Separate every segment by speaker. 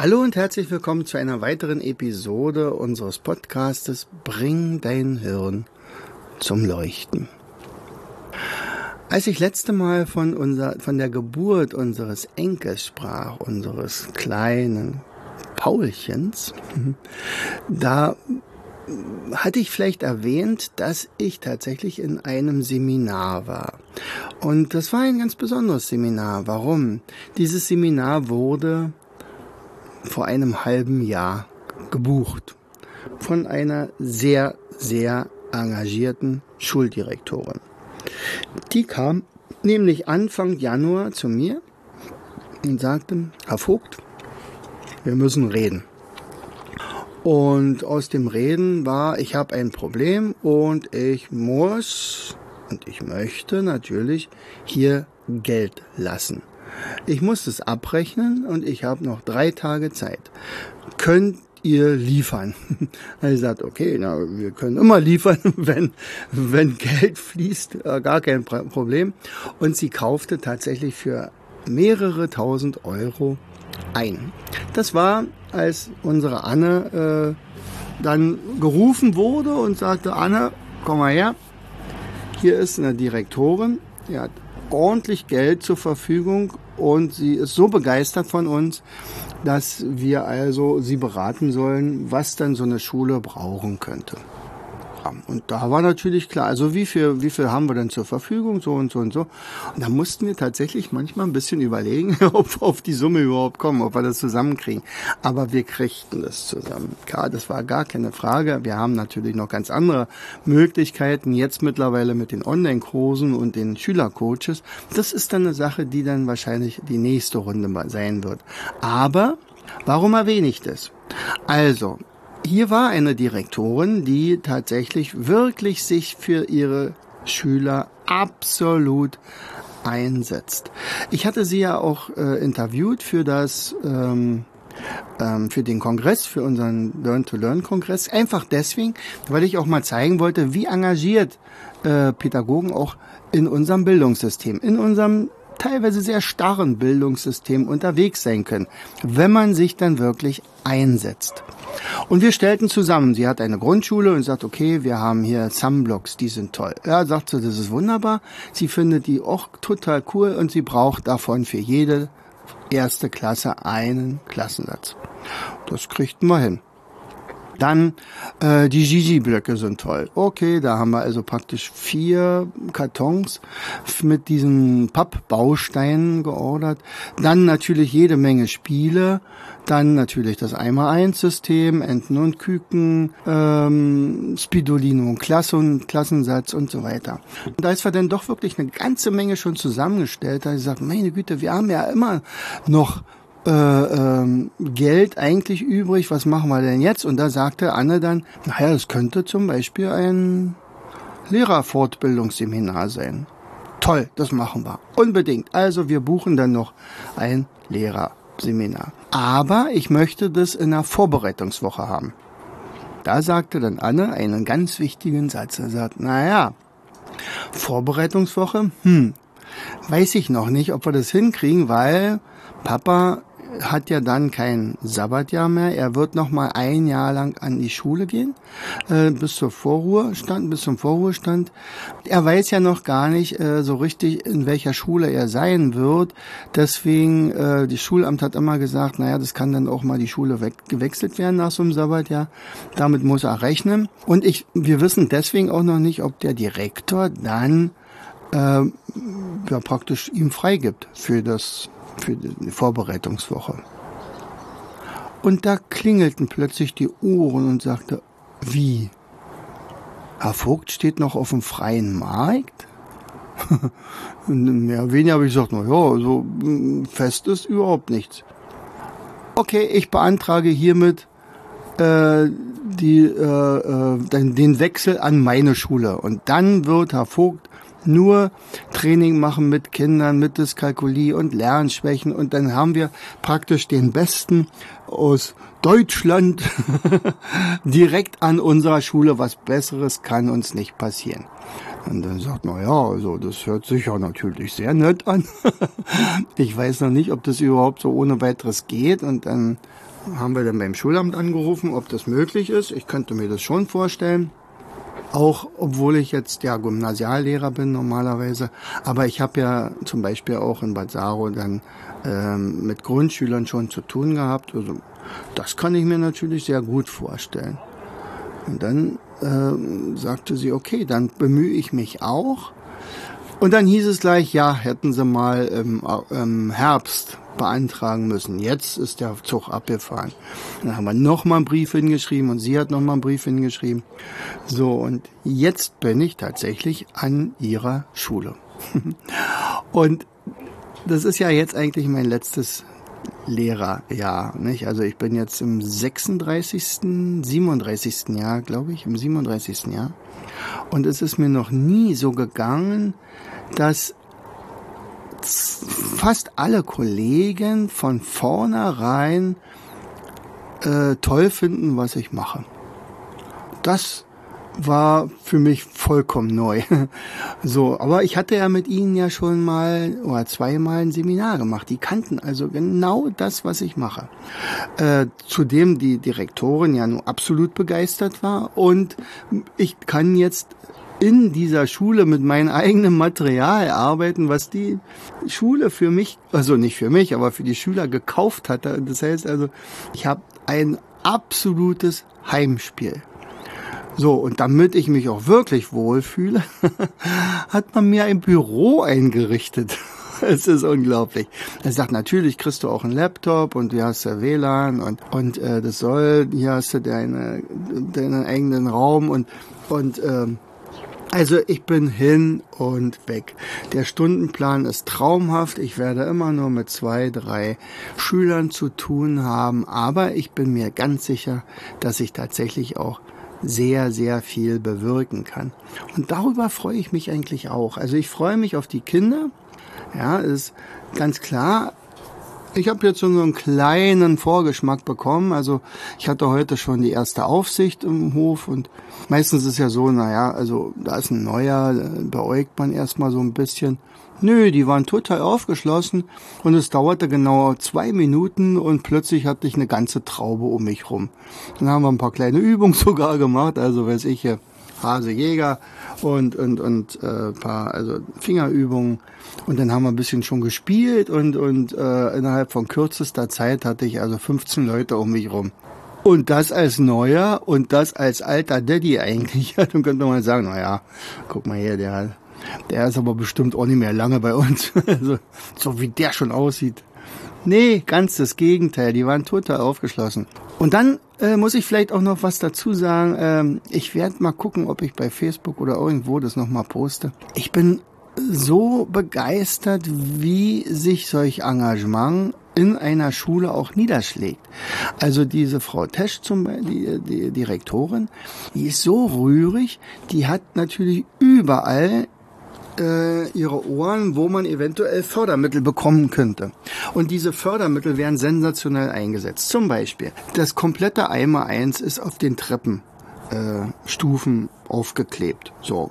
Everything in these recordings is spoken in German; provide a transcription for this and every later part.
Speaker 1: Hallo und herzlich willkommen zu einer weiteren Episode unseres Podcastes Bring dein Hirn zum Leuchten. Als ich letzte Mal von, unser, von der Geburt unseres Enkels sprach, unseres kleinen Paulchens, da hatte ich vielleicht erwähnt, dass ich tatsächlich in einem Seminar war. Und das war ein ganz besonderes Seminar. Warum? Dieses Seminar wurde vor einem halben Jahr gebucht von einer sehr, sehr engagierten Schuldirektorin. Die kam nämlich Anfang Januar zu mir und sagte, Herr Vogt, wir müssen reden. Und aus dem Reden war, ich habe ein Problem und ich muss und ich möchte natürlich hier Geld lassen. Ich muss es abrechnen und ich habe noch drei Tage Zeit. Könnt ihr liefern? Er sagt, okay, na, wir können immer liefern, wenn, wenn Geld fließt, äh, gar kein Problem. Und sie kaufte tatsächlich für mehrere tausend Euro ein. Das war, als unsere Anne äh, dann gerufen wurde und sagte, Anne, komm mal her, hier ist eine Direktorin, die hat ordentlich Geld zur Verfügung und sie ist so begeistert von uns, dass wir also sie beraten sollen, was dann so eine Schule brauchen könnte. Und da war natürlich klar, also wie viel, wie viel haben wir denn zur Verfügung, so und so und so. Und da mussten wir tatsächlich manchmal ein bisschen überlegen, ob wir auf die Summe überhaupt kommen, ob wir das zusammenkriegen. Aber wir kriegten das zusammen. Klar, das war gar keine Frage. Wir haben natürlich noch ganz andere Möglichkeiten jetzt mittlerweile mit den Online-Kursen und den Schülercoaches. Das ist dann eine Sache, die dann wahrscheinlich die nächste Runde sein wird. Aber Warum erwähne ich das? Also, hier war eine Direktorin, die tatsächlich wirklich sich für ihre Schüler absolut einsetzt. Ich hatte sie ja auch äh, interviewt für das ähm, ähm, für den Kongress, für unseren Learn-to-Learn-Kongress. Einfach deswegen, weil ich auch mal zeigen wollte, wie engagiert äh, Pädagogen auch in unserem Bildungssystem, in unserem teilweise sehr starren Bildungssystem unterwegs sein können, wenn man sich dann wirklich einsetzt. Und wir stellten zusammen, sie hat eine Grundschule und sagt, okay, wir haben hier Sunblocks, die sind toll. Ja, sagt sie, das ist wunderbar. Sie findet die auch total cool und sie braucht davon für jede erste Klasse einen Klassensatz. Das kriegten wir hin. Dann äh, die Gigi-Blöcke sind toll. Okay, da haben wir also praktisch vier Kartons mit diesen Pappbausteinen geordert. Dann natürlich jede Menge Spiele. Dann natürlich das 1x1-System, Enten und Küken, ähm, Spidolino, Klassen, Klassensatz und so weiter. Und da ist wir dann doch wirklich eine ganze Menge schon zusammengestellt. Da ich sage, meine Güte, wir haben ja immer noch äh, ähm, Geld eigentlich übrig, was machen wir denn jetzt? Und da sagte Anne dann, naja, es könnte zum Beispiel ein Lehrerfortbildungsseminar sein. Toll, das machen wir. Unbedingt. Also wir buchen dann noch ein Lehrerseminar. Aber ich möchte das in einer Vorbereitungswoche haben. Da sagte dann Anne einen ganz wichtigen Satz. Er sagt, naja, Vorbereitungswoche, hm, weiß ich noch nicht, ob wir das hinkriegen, weil Papa hat ja dann kein Sabbatjahr mehr. Er wird noch mal ein Jahr lang an die Schule gehen, äh, bis zur Vorruhestand, bis zum Vorruhestand. Er weiß ja noch gar nicht äh, so richtig, in welcher Schule er sein wird. Deswegen, äh, die Schulamt hat immer gesagt, naja, das kann dann auch mal die Schule weg, gewechselt werden nach so einem Sabbatjahr. Damit muss er rechnen. Und ich, wir wissen deswegen auch noch nicht, ob der Direktor dann äh, ja praktisch ihm freigibt für das für die Vorbereitungswoche. Und da klingelten plötzlich die Ohren und sagte, wie? Herr Vogt steht noch auf dem freien Markt? Mehr oder weniger habe ich gesagt, na ja, so mm, fest ist überhaupt nichts. Okay, ich beantrage hiermit äh, die, äh, äh, den Wechsel an meine Schule. Und dann wird Herr Vogt nur Training machen mit Kindern mit Dyskalkulie und Lernschwächen und dann haben wir praktisch den Besten aus Deutschland direkt an unserer Schule. Was Besseres kann uns nicht passieren. Und dann sagt man, ja, also das hört sich ja natürlich sehr nett an. ich weiß noch nicht, ob das überhaupt so ohne weiteres geht. Und dann haben wir dann beim Schulamt angerufen, ob das möglich ist. Ich könnte mir das schon vorstellen. Auch obwohl ich jetzt ja Gymnasiallehrer bin normalerweise. Aber ich habe ja zum Beispiel auch in Bad Saro dann ähm, mit Grundschülern schon zu tun gehabt. Also das kann ich mir natürlich sehr gut vorstellen. Und dann äh, sagte sie, okay, dann bemühe ich mich auch. Und dann hieß es gleich, ja, hätten sie mal im, im Herbst beantragen müssen. Jetzt ist der Zug abgefahren. Dann haben wir nochmal einen Brief hingeschrieben und sie hat nochmal einen Brief hingeschrieben. So, und jetzt bin ich tatsächlich an ihrer Schule. und das ist ja jetzt eigentlich mein letztes Lehrerjahr. Nicht? Also ich bin jetzt im 36., 37. Jahr, glaube ich, im 37. Jahr. Und es ist mir noch nie so gegangen, dass fast alle Kollegen von vornherein äh, toll finden, was ich mache. Das war für mich vollkommen neu. So, aber ich hatte ja mit ihnen ja schon mal oder zweimal ein Seminar gemacht. Die kannten also genau das, was ich mache. Äh, zudem die Direktorin ja nur absolut begeistert war und ich kann jetzt in dieser Schule mit meinem eigenen Material arbeiten, was die Schule für mich, also nicht für mich, aber für die Schüler gekauft hatte. Das heißt also, ich habe ein absolutes Heimspiel. So, und damit ich mich auch wirklich wohlfühle, hat man mir ein Büro eingerichtet. Es ist unglaublich. Er sagt, natürlich kriegst du auch einen Laptop und du hast ja WLAN und, und äh, das soll, hier hast du deine, deinen eigenen Raum und, und ähm, also ich bin hin und weg. Der Stundenplan ist traumhaft. Ich werde immer nur mit zwei, drei Schülern zu tun haben. Aber ich bin mir ganz sicher, dass ich tatsächlich auch sehr, sehr viel bewirken kann. Und darüber freue ich mich eigentlich auch. Also ich freue mich auf die Kinder. Ja, ist ganz klar. Ich habe jetzt so einen kleinen Vorgeschmack bekommen. Also ich hatte heute schon die erste Aufsicht im Hof und meistens ist ja so, naja, also da ist ein neuer, beäugt man erstmal so ein bisschen. Nö, die waren total aufgeschlossen und es dauerte genau zwei Minuten und plötzlich hatte ich eine ganze Traube um mich rum. Dann haben wir ein paar kleine Übungen sogar gemacht, also weiß ich, Hase Jäger und und und äh, paar also Fingerübungen und dann haben wir ein bisschen schon gespielt und und äh, innerhalb von kürzester Zeit hatte ich also 15 Leute um mich rum. Und das als neuer und das als alter Daddy eigentlich. Ja, dann könnte man sagen, naja, guck mal hier, der der ist aber bestimmt auch nicht mehr lange bei uns. Also, so wie der schon aussieht. Nee, ganz das Gegenteil. Die waren total aufgeschlossen. Und dann äh, muss ich vielleicht auch noch was dazu sagen. Ähm, ich werde mal gucken, ob ich bei Facebook oder irgendwo das nochmal poste. Ich bin so begeistert, wie sich solch Engagement in einer Schule auch niederschlägt. Also diese Frau Tesch zum Beispiel, die, die Direktorin, die ist so rührig, die hat natürlich überall äh, ihre Ohren, wo man eventuell Fördermittel bekommen könnte. Und diese Fördermittel werden sensationell eingesetzt. Zum Beispiel, das komplette Eimer 1 ist auf den Treppenstufen äh, aufgeklebt. So,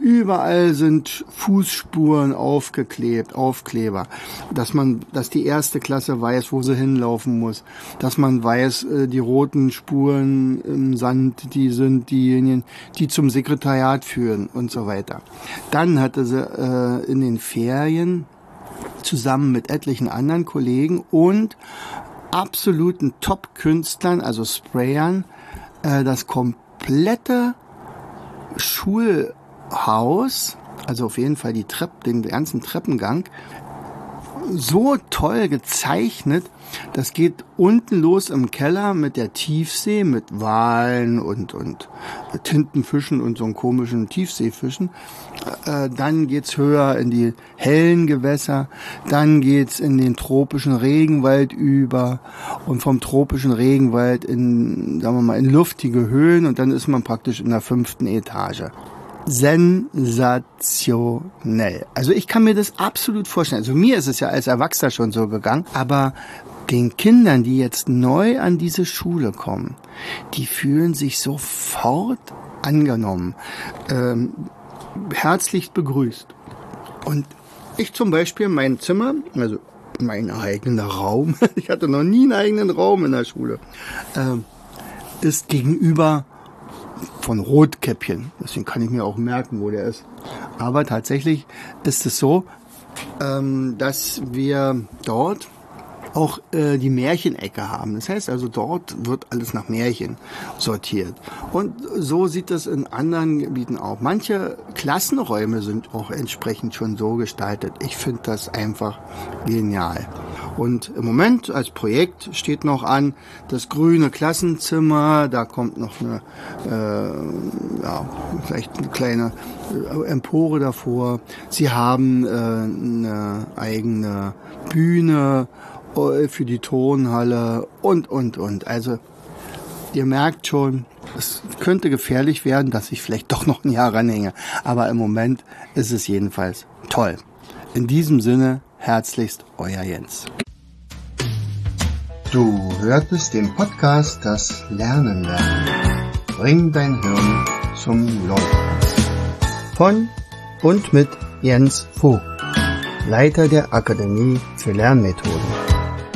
Speaker 1: Überall sind Fußspuren aufgeklebt, Aufkleber, dass man, dass die erste Klasse weiß, wo sie hinlaufen muss, dass man weiß, äh, die roten Spuren im Sand, die sind diejenigen, die zum Sekretariat führen und so weiter. Dann hatte sie äh, in den Ferien zusammen mit etlichen anderen Kollegen und absoluten Top-Künstlern, also Sprayern, äh, das komplette Schul Haus, also auf jeden Fall die Treppe, den ganzen Treppengang, so toll gezeichnet. Das geht unten los im Keller mit der Tiefsee, mit Walen und, und Tintenfischen und so einen komischen Tiefseefischen. Äh, dann geht's höher in die hellen Gewässer. Dann geht's in den tropischen Regenwald über und vom tropischen Regenwald in, sagen wir mal, in luftige Höhen und dann ist man praktisch in der fünften Etage sensationell. Also ich kann mir das absolut vorstellen. Also mir ist es ja als Erwachsener schon so gegangen, aber den Kindern, die jetzt neu an diese Schule kommen, die fühlen sich sofort angenommen, ähm, herzlich begrüßt. Und ich zum Beispiel mein Zimmer, also mein eigener Raum, ich hatte noch nie einen eigenen Raum in der Schule, äh, ist gegenüber von Rotkäppchen. Deswegen kann ich mir auch merken, wo der ist. Aber tatsächlich ist es so, ähm, dass wir dort auch äh, die Märchenecke haben. Das heißt also, dort wird alles nach Märchen sortiert. Und so sieht es in anderen Gebieten auch. Manche Klassenräume sind auch entsprechend schon so gestaltet. Ich finde das einfach genial. Und im Moment als Projekt steht noch an das grüne Klassenzimmer. Da kommt noch eine, äh, ja, vielleicht eine kleine äh, Empore davor. Sie haben äh, eine eigene Bühne für die Tonhalle und, und, und. Also ihr merkt schon, es könnte gefährlich werden, dass ich vielleicht doch noch ein Jahr ranhänge. Aber im Moment ist es jedenfalls toll. In diesem Sinne, herzlichst euer Jens. Du hörtest den Podcast Das Lernen lernen. Bring dein Hirn zum Leuchten. Von und mit Jens Vogt, Leiter der Akademie für Lernmethoden.